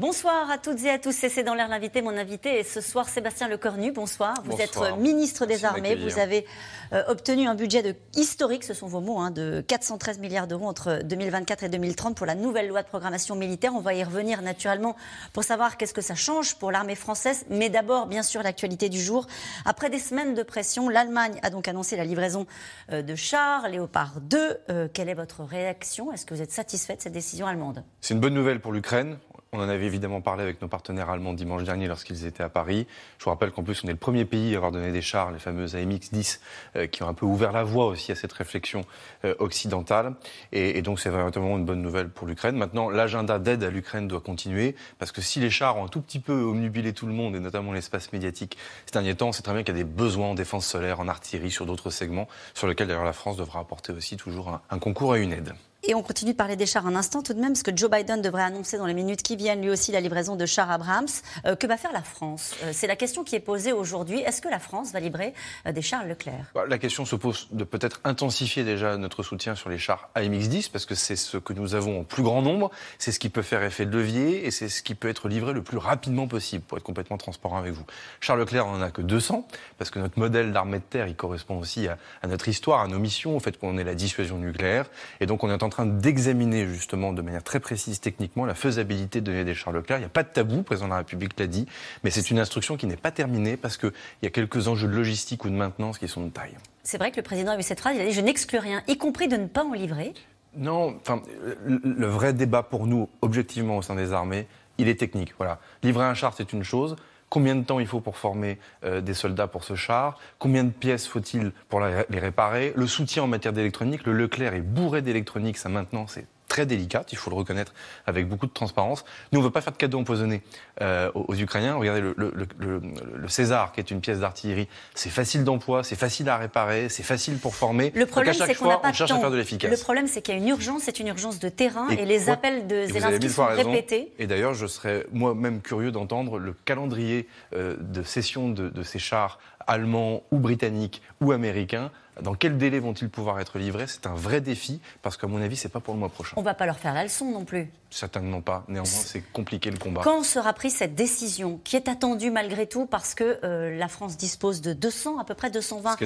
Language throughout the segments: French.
Bonsoir à toutes et à tous. C'est dans l'air l'invité. Mon invité est ce soir Sébastien Lecornu. Bonsoir. Vous êtes ministre des Armées. Vous avez euh, obtenu un budget de, historique, ce sont vos mots, hein, de 413 milliards d'euros entre 2024 et 2030 pour la nouvelle loi de programmation militaire. On va y revenir naturellement pour savoir qu'est-ce que ça change pour l'armée française. Mais d'abord, bien sûr, l'actualité du jour. Après des semaines de pression, l'Allemagne a donc annoncé la livraison euh, de chars Léopard 2. Euh, quelle est votre réaction? Est-ce que vous êtes satisfait de cette décision allemande? C'est une bonne nouvelle pour l'Ukraine. On en avait évidemment parlé avec nos partenaires allemands dimanche dernier lorsqu'ils étaient à Paris. Je vous rappelle qu'en plus, on est le premier pays à avoir donné des chars, les fameuses AMX-10, euh, qui ont un peu ouvert la voie aussi à cette réflexion euh, occidentale. Et, donc, c'est vraiment une bonne nouvelle pour l'Ukraine. Maintenant, l'agenda d'aide à l'Ukraine doit continuer, parce que si les chars ont un tout petit peu omnubilé tout le monde, et notamment l'espace médiatique ces derniers temps, c'est très bien qu'il y a des besoins en défense solaire, en artillerie, sur d'autres segments, sur lesquels d'ailleurs la France devra apporter aussi toujours un concours et une aide. Et on continue de parler des chars un instant tout de même, parce que Joe Biden devrait annoncer dans les minutes qui viennent lui aussi la livraison de chars Abrams. Euh, que va faire la France? Euh, C'est la question qui est posée aujourd'hui. Est-ce que la France va livrer euh, des chars Leclerc? Bah, La question se pose de peut-être intensifier déjà notre soutien sur les chars AMX-10, parce que c'est ce que nous avons en plus grand nombre, c'est ce qui peut faire effet de levier, et c'est ce qui peut être livré le plus rapidement possible, pour être complètement transparent avec vous. Charles Leclerc, on n'en a que 200, parce que notre modèle d'armée de terre, il correspond aussi à, notre histoire, à nos missions, au fait qu'on est la dissuasion nucléaire, et donc on est en train d'examiner justement de manière très précise techniquement la faisabilité de donner des Charles Leclerc. Il n'y a pas de tabou, le président de la République l'a dit, mais c'est une instruction qui n'est pas terminée parce qu'il y a quelques enjeux de logistique ou de maintenance qui sont de taille. C'est vrai que le président a eu cette phrase, il a dit je n'exclus rien, y compris de ne pas en livrer. Non, enfin, le vrai débat pour nous, objectivement au sein des armées, il est technique. Voilà, livrer un char, c'est une chose combien de temps il faut pour former euh, des soldats pour ce char, combien de pièces faut-il pour les réparer, le soutien en matière d'électronique, le Leclerc est bourré d'électronique, ça maintenant c'est très délicate, il faut le reconnaître avec beaucoup de transparence. Nous, on ne veut pas faire de cadeaux empoisonnés euh, aux, Ukrainiens. Regardez le, le, le, le, César, qui est une pièce d'artillerie, c'est facile d'emploi, c'est facile à réparer, c'est facile pour former. Le problème, c'est qu'on n'a pas cherche à faire de l'efficace. Le problème, c'est qu'il y a une urgence, c'est une urgence de terrain, et, les appels de Zelensky sont répétés. Et d'ailleurs, je serais moi-même curieux d'entendre le calendrier euh, de cession de, de ces chars allemands ou britanniques ou américains dans quel délai vont-ils pouvoir être livrés? C'est un vrai défi parce qu'à mon avis, c'est pas pour le mois prochain. On va pas leur faire la leçon non plus. Certainement pas. Néanmoins, c'est compliqué le combat. Quand sera prise cette décision qui est attendue malgré tout parce que euh, la France dispose de 200, à peu près 220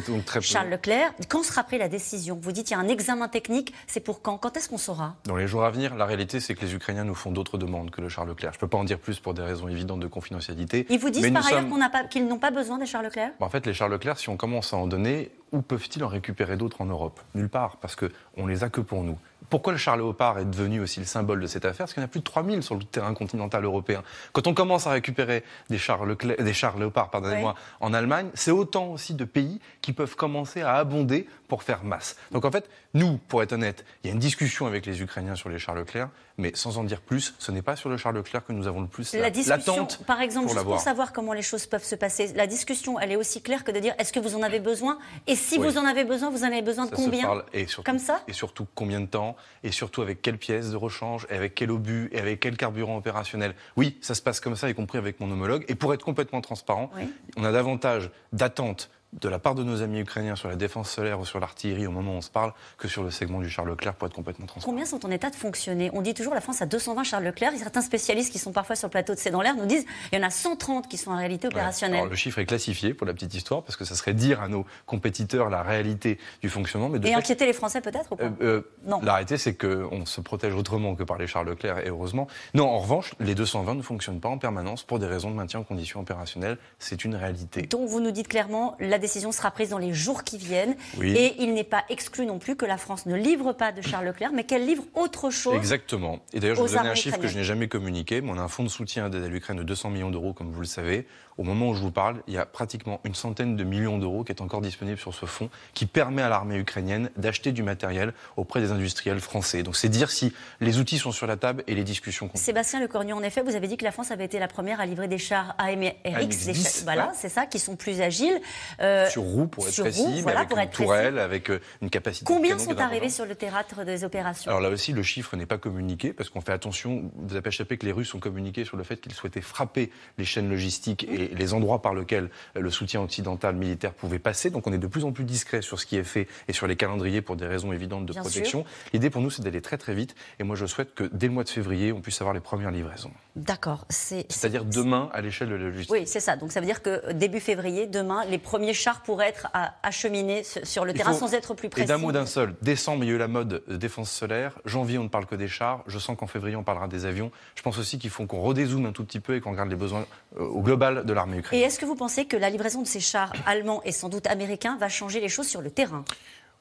Charles Leclerc Quand sera prise la décision? Vous dites qu'il y a un examen technique. C'est pour quand? Quand est-ce qu'on saura? Dans les jours à venir, la réalité, c'est que les Ukrainiens nous font d'autres demandes que le Charles Leclerc. Je ne peux pas en dire plus pour des raisons évidentes de confidentialité. Ils vous disent par ailleurs qu'ils n'ont pas besoin des Charles Leclerc? En fait, les Charles Leclerc, si on commence à en donner, où peuvent-ils en récupérer d'autres en Europe? Nulle part, parce qu'on les a que pour nous. Pourquoi le char Léopard est devenu aussi le symbole de cette affaire? Parce qu'il y en a plus de 3000 sur le terrain continental européen. Quand on commence à récupérer des chars, des chars Léopard pardonnez-moi, en Allemagne, c'est autant aussi de pays qui peuvent commencer à abonder pour faire masse. Donc en fait, nous, pour être honnête, il y a une discussion avec les Ukrainiens sur les chars Leclerc, mais sans en dire plus, ce n'est pas sur le char Leclerc que nous avons le plus la, discussion, Par exemple, pour juste pour savoir comment les choses peuvent se passer, la discussion, elle est aussi claire que de dire est-ce que vous en avez besoin? Et si vous en avez besoin, vous en avez besoin de combien? et surtout, Comme ça? Et surtout combien de temps? Et surtout avec quelle pièce de rechange? Et avec quel obus? Et avec quel carburant opérationnel? Oui, ça se passe comme ça, y compris avec mon homologue. Et pour être complètement transparent, on a davantage d'attentes de la part de nos amis ukrainiens sur la défense solaire ou sur l'artillerie au moment où on se parle que sur le segment du Charles Leclerc pour être complètement transparent. Combien sont en état de fonctionner? On dit toujours la France a 220 Charles Leclerc. certains spécialistes qui sont parfois sur le plateau de C'est dans l'air nous disent il y en a 130 qui sont en réalité opérationnels. le chiffre est classifié pour la petite histoire parce que ça serait dire à nos compétiteurs la réalité du fonctionnement. Mais Et inquiéter les Français peut-être ou pas? Euh, euh, Non. La réalité c'est qu'on se protège autrement que par les Charles Leclerc et heureusement. Non, en revanche, les 220 ne fonctionnent pas en permanence pour des raisons de maintien en conditions opérationnelles. C'est une réalité. Donc vous nous dites clairement la décision sera prise dans les jours qui viennent. Et il n'est pas exclu non plus que la France ne livre pas de Charles Leclerc, mais qu'elle livre autre chose. Exactement. Et d'ailleurs, je vous donne un chiffre que je n'ai jamais communiqué. Mais on a un fonds de soutien d'aide à l'Ukraine de 200 millions d'euros, comme vous le savez. Au moment où je vous parle, il y a pratiquement une centaine de millions d'euros qui est encore disponible sur ce fonds, qui permet à l'armée ukrainienne d'acheter du matériel auprès des industriels français. Donc c'est dire si les outils sont sur la table et les discussions continuent. Sébastien Lecornu, en effet, vous avez dit que la France avait été la première à livrer des chars AMRX, voilà, c'est ça, qui sont plus agiles. Euh, sur roue, pour être précis, mais avec une tourelle, avec une capacité. Combien sont arrivés sur le théâtre des opérations? Alors là aussi, le chiffre n'est pas communiqué, parce qu'on fait attention. Vous avez échappé que les Russes ont communiqué sur le fait qu'ils souhaitaient frapper les chaînes logistiques et les endroits par lesquels le soutien occidental militaire pouvait passer. Donc on est de plus en plus discret sur ce qui est fait et sur les calendriers pour des raisons évidentes de protection. L'idée pour nous, c'est d'aller très très vite. Et moi, je souhaite que dès le mois de février, on puisse avoir les premières livraisons. D'accord. C'est-à-dire demain à l'échelle de la logistique. Oui, c'est ça. Donc ça veut dire que début février, demain, les premiers chars pourraient être acheminés sur le terrain sans être plus précis. Et d'un mot d'un seul, décembre, il y a eu la mode défense solaire. Janvier, on ne parle que des chars. Je sens qu'en février, on parlera des avions. Je pense aussi qu'il faut qu'on redézoome un tout petit peu et qu'on regarde les besoins euh, au global de l'armée ukrainienne. Et est-ce que vous pensez que la livraison de ces chars allemands et sans doute américains va changer les choses sur le terrain?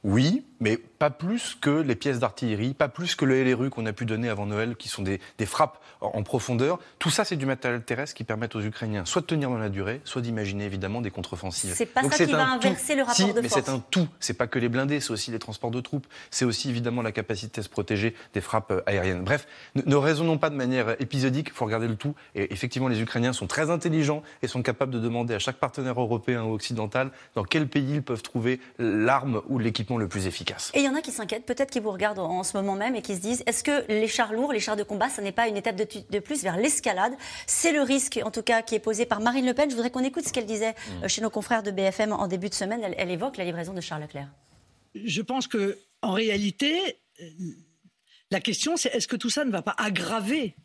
Oui, mais pas plus que les pièces d'artillerie, pas plus que le LRU qu'on a pu donner avant Noël, qui sont des, frappes en profondeur. Tout ça, c'est du matériel terrestre qui permet aux Ukrainiens soit de tenir dans la durée, soit d'imaginer évidemment des contre-offensives. C'est pas ça qui va inverser le rapport de mais c'est un tout. C'est pas que les blindés, c'est aussi les transports de troupes, c'est aussi évidemment la capacité à se protéger des frappes euh, aériennes. Bref, ne, raisonnons pas de manière épisodique, il faut regarder le tout. Et effectivement, les Ukrainiens sont très intelligents et sont capables de demander à chaque partenaire européen ou occidental dans quel pays ils peuvent trouver l'arme ou l'équipement le plus efficace. Et il y en a qui s'inquiètent, peut-être qui vous regardent en ce moment même et qui se disent est-ce que les chars lourds, les chars de combat, ce n'est pas une étape de, plus vers l'escalade? C'est le risque, en tout cas, qui est posé par Marine Le Pen. Je voudrais qu'on écoute ce qu'elle disait mm. euh, chez nos confrères de BFM en début de semaine. Elle, évoque la livraison de Charles Leclerc. Je pense que, en réalité, euh, la question, c'est est-ce que tout ça ne va pas aggraver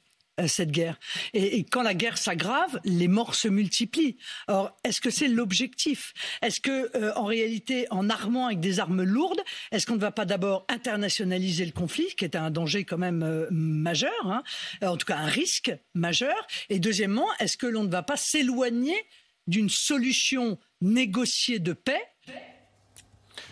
cette guerre. Et, quand la guerre s'aggrave, les morts se multiplient. Or, est-ce que c'est l'objectif? Est-ce que, euh, en réalité, en armant avec des armes lourdes, est-ce qu'on ne va pas d'abord internationaliser le conflit, qui est un danger quand même euh, majeur, hein en tout cas un risque majeur? Et deuxièmement, est-ce que l'on ne va pas s'éloigner d'une solution négociée de paix?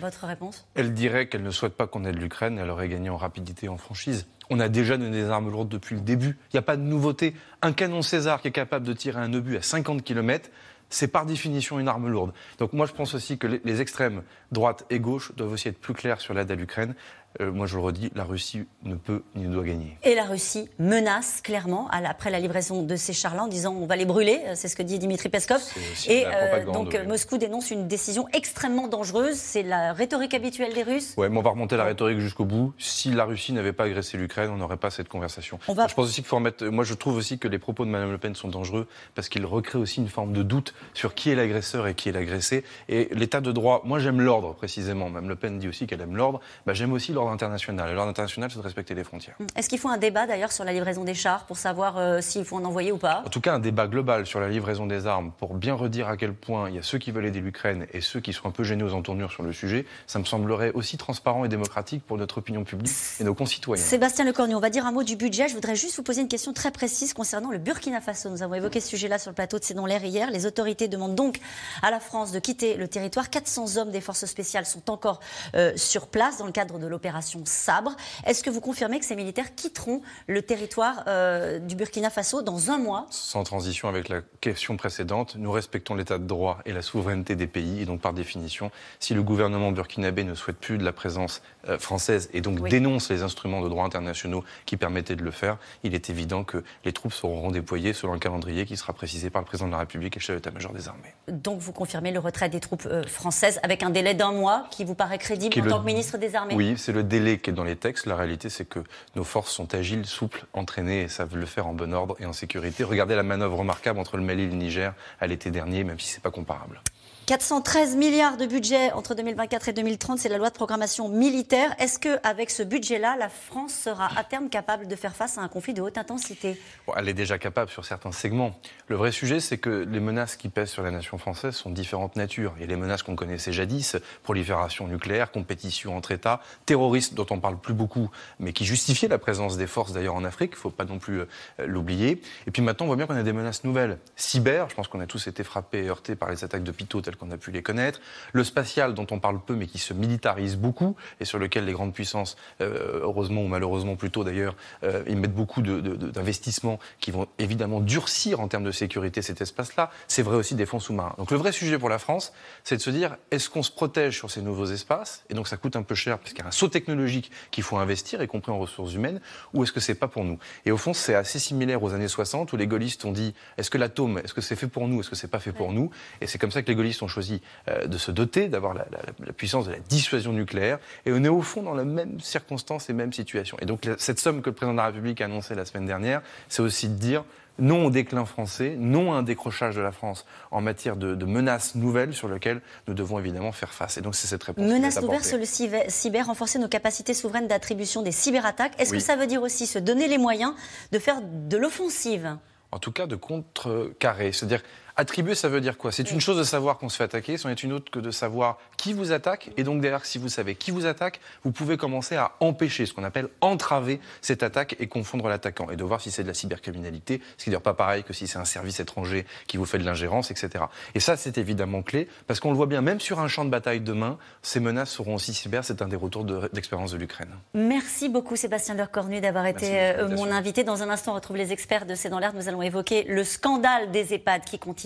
Votre réponse? Elle dirait qu'elle ne souhaite pas qu'on aide l'Ukraine, elle aurait gagné en rapidité en franchise. On a déjà donné des armes lourdes depuis le début. Il n'y a pas de nouveauté. Un canon César qui est capable de tirer un obus à 50 km, c'est par définition une arme lourde. Donc moi je pense aussi que les extrêmes, droite et gauche, doivent aussi être plus clairs sur l'aide à l'Ukraine. Euh, moi je le redis, la Russie ne peut ni ne doit gagner. Et la Russie menace clairement après la livraison de ces chars-là en disant on va les brûler, euh, c'est ce que dit Dimitri Peskov. Et euh, donc Moscou dénonce une décision extrêmement dangereuse, c'est la rhétorique habituelle des Russes. Oui, mais on va remonter la rhétorique jusqu'au bout. Si la Russie n'avait pas agressé l'Ukraine, on n'aurait pas cette conversation. Je pense aussi qu'il faut remettre. Moi je trouve aussi que les propos de Mme Le Pen sont dangereux parce qu'ils recréent aussi une forme de doute sur qui est l'agresseur et qui est l'agressé. Et l'état de droit, moi j'aime l'ordre précisément. Mme Le Pen dit aussi qu'elle aime l'ordre. Bah, j'aime aussi l'ordre international. Et l'ordre international, c'est de respecter les frontières. Hum. Est-ce qu'il faut un débat d'ailleurs sur la livraison des chars pour savoir euh, s'il faut en envoyer ou pas? En tout cas, un débat global sur la livraison des armes pour bien redire à quel point il y a ceux qui veulent aider l'Ukraine et ceux qui sont un peu gênés aux entournures sur le sujet. Ça me semblerait aussi transparent et démocratique pour notre opinion publique et nos concitoyens. Sébastien Lecornu, on va dire un mot du budget. Je voudrais juste vous poser une question très précise concernant le Burkina Faso. Nous avons évoqué ce sujet-là sur le plateau de C'est dans l'air hier. Les autorités demandent donc à la France de quitter le territoire. 400 hommes des forces spéciales sont encore euh, sur place dans le cadre de l'opération Sabre. Est-ce que vous confirmez que ces militaires quitteront le territoire euh, du Burkina Faso dans un mois? Sans transition avec la question précédente, nous respectons l'état de droit et la souveraineté des pays. Et donc, par définition, si le gouvernement burkinabé ne souhaite plus de la présence euh, française et donc dénonce les instruments de droit internationaux qui permettaient de le faire, il est évident que les troupes seront redéployées selon un calendrier qui sera précisé par le président de la République et le chef d'état-major des armées. Donc, vous confirmez le retrait des troupes euh, françaises avec un délai d'un mois qui vous paraît crédible en tant que ministre des Armées? Oui, c'est le délai qui est dans les textes. La réalité, c'est que nos forces sont agiles, souples, entraînées et savent le faire en bon ordre et en sécurité. Regardez la manœuvre remarquable entre le Mali et le Niger à l'été dernier, même si ce n'est pas comparable. 413 milliards de budget entre 2024 et 2030, c'est la loi de programmation militaire. Est-ce qu'avec ce budget-là, la France sera à terme capable de faire face à un conflit de haute intensité? Elle est déjà capable sur certains segments. Le vrai sujet, c'est que les menaces qui pèsent sur la nation française sont différentes natures. Il y a les menaces qu'on connaissait jadis, prolifération nucléaire, compétition entre États, terrorisme dont on parle plus beaucoup, mais qui justifiait la présence des forces d'ailleurs en Afrique, il ne faut pas non plus euh, l'oublier. Et puis maintenant, on voit bien qu'on a des menaces nouvelles. Cyber, je pense qu'on a tous été frappés et heurtés par les attaques de Qu'on a pu les connaître. Le spatial, dont on parle peu, mais qui se militarise beaucoup, et sur lequel les grandes puissances, euh, heureusement ou malheureusement plutôt d'ailleurs, euh, ils mettent beaucoup d'investissements qui vont évidemment durcir en termes de sécurité cet espace-là. C'est vrai aussi des fonds sous-marins. Donc le vrai sujet pour la France, c'est de se dire, est-ce qu'on se protège sur ces nouveaux espaces Et donc ça coûte un peu cher, parce qu'il y a un saut technologique qu'il faut investir, y compris en ressources humaines, ou est-ce que c'est pas pour nous? Et au fond, c'est assez similaire aux années 60, où les gaullistes ont dit, est-ce que l'atome, est-ce que c'est fait pour nous, est-ce que c'est pas fait pour nous? Et c'est comme ça que les gaullistes ont ont choisi euh, de se doter, d'avoir la, puissance de la dissuasion nucléaire. Et on est au fond dans la même circonstance et même situation. Et donc cette somme que le président de la République a annoncée la semaine dernière, c'est aussi de dire non au déclin français, non à un décrochage de la France en matière de, menaces nouvelles sur lesquelles nous devons évidemment faire face. Et donc c'est cette réponse. Menaces nouvelles sur le cyber, renforcer nos capacités souveraines d'attribution des cyberattaques. Est-ce que ça veut dire aussi se donner les moyens de faire de l'offensive? En tout cas de contrecarrer. C'est-à-dire Attribuer, ça veut dire quoi? C'est une chose de savoir qu'on se fait attaquer, c'en est une autre que de savoir qui vous attaque. Et donc, derrière, si vous savez qui vous attaque, vous pouvez commencer à empêcher, ce qu'on appelle entraver cette attaque et confondre l'attaquant. Et de voir si c'est de la cybercriminalité, ce qui n'est pas pareil que si c'est un service étranger qui vous fait de l'ingérence, etc. Et ça, c'est évidemment clé, parce qu'on le voit bien, même sur un champ de bataille demain, ces menaces seront aussi cyber. C'est un des retours d'expérience de, l'Ukraine. Merci beaucoup, Sébastien Lecornu, d'avoir été euh, mon invité. Dans un instant, on retrouve les experts de C'est dans l'air. Nous allons évoquer le scandale des EHPAD qui continue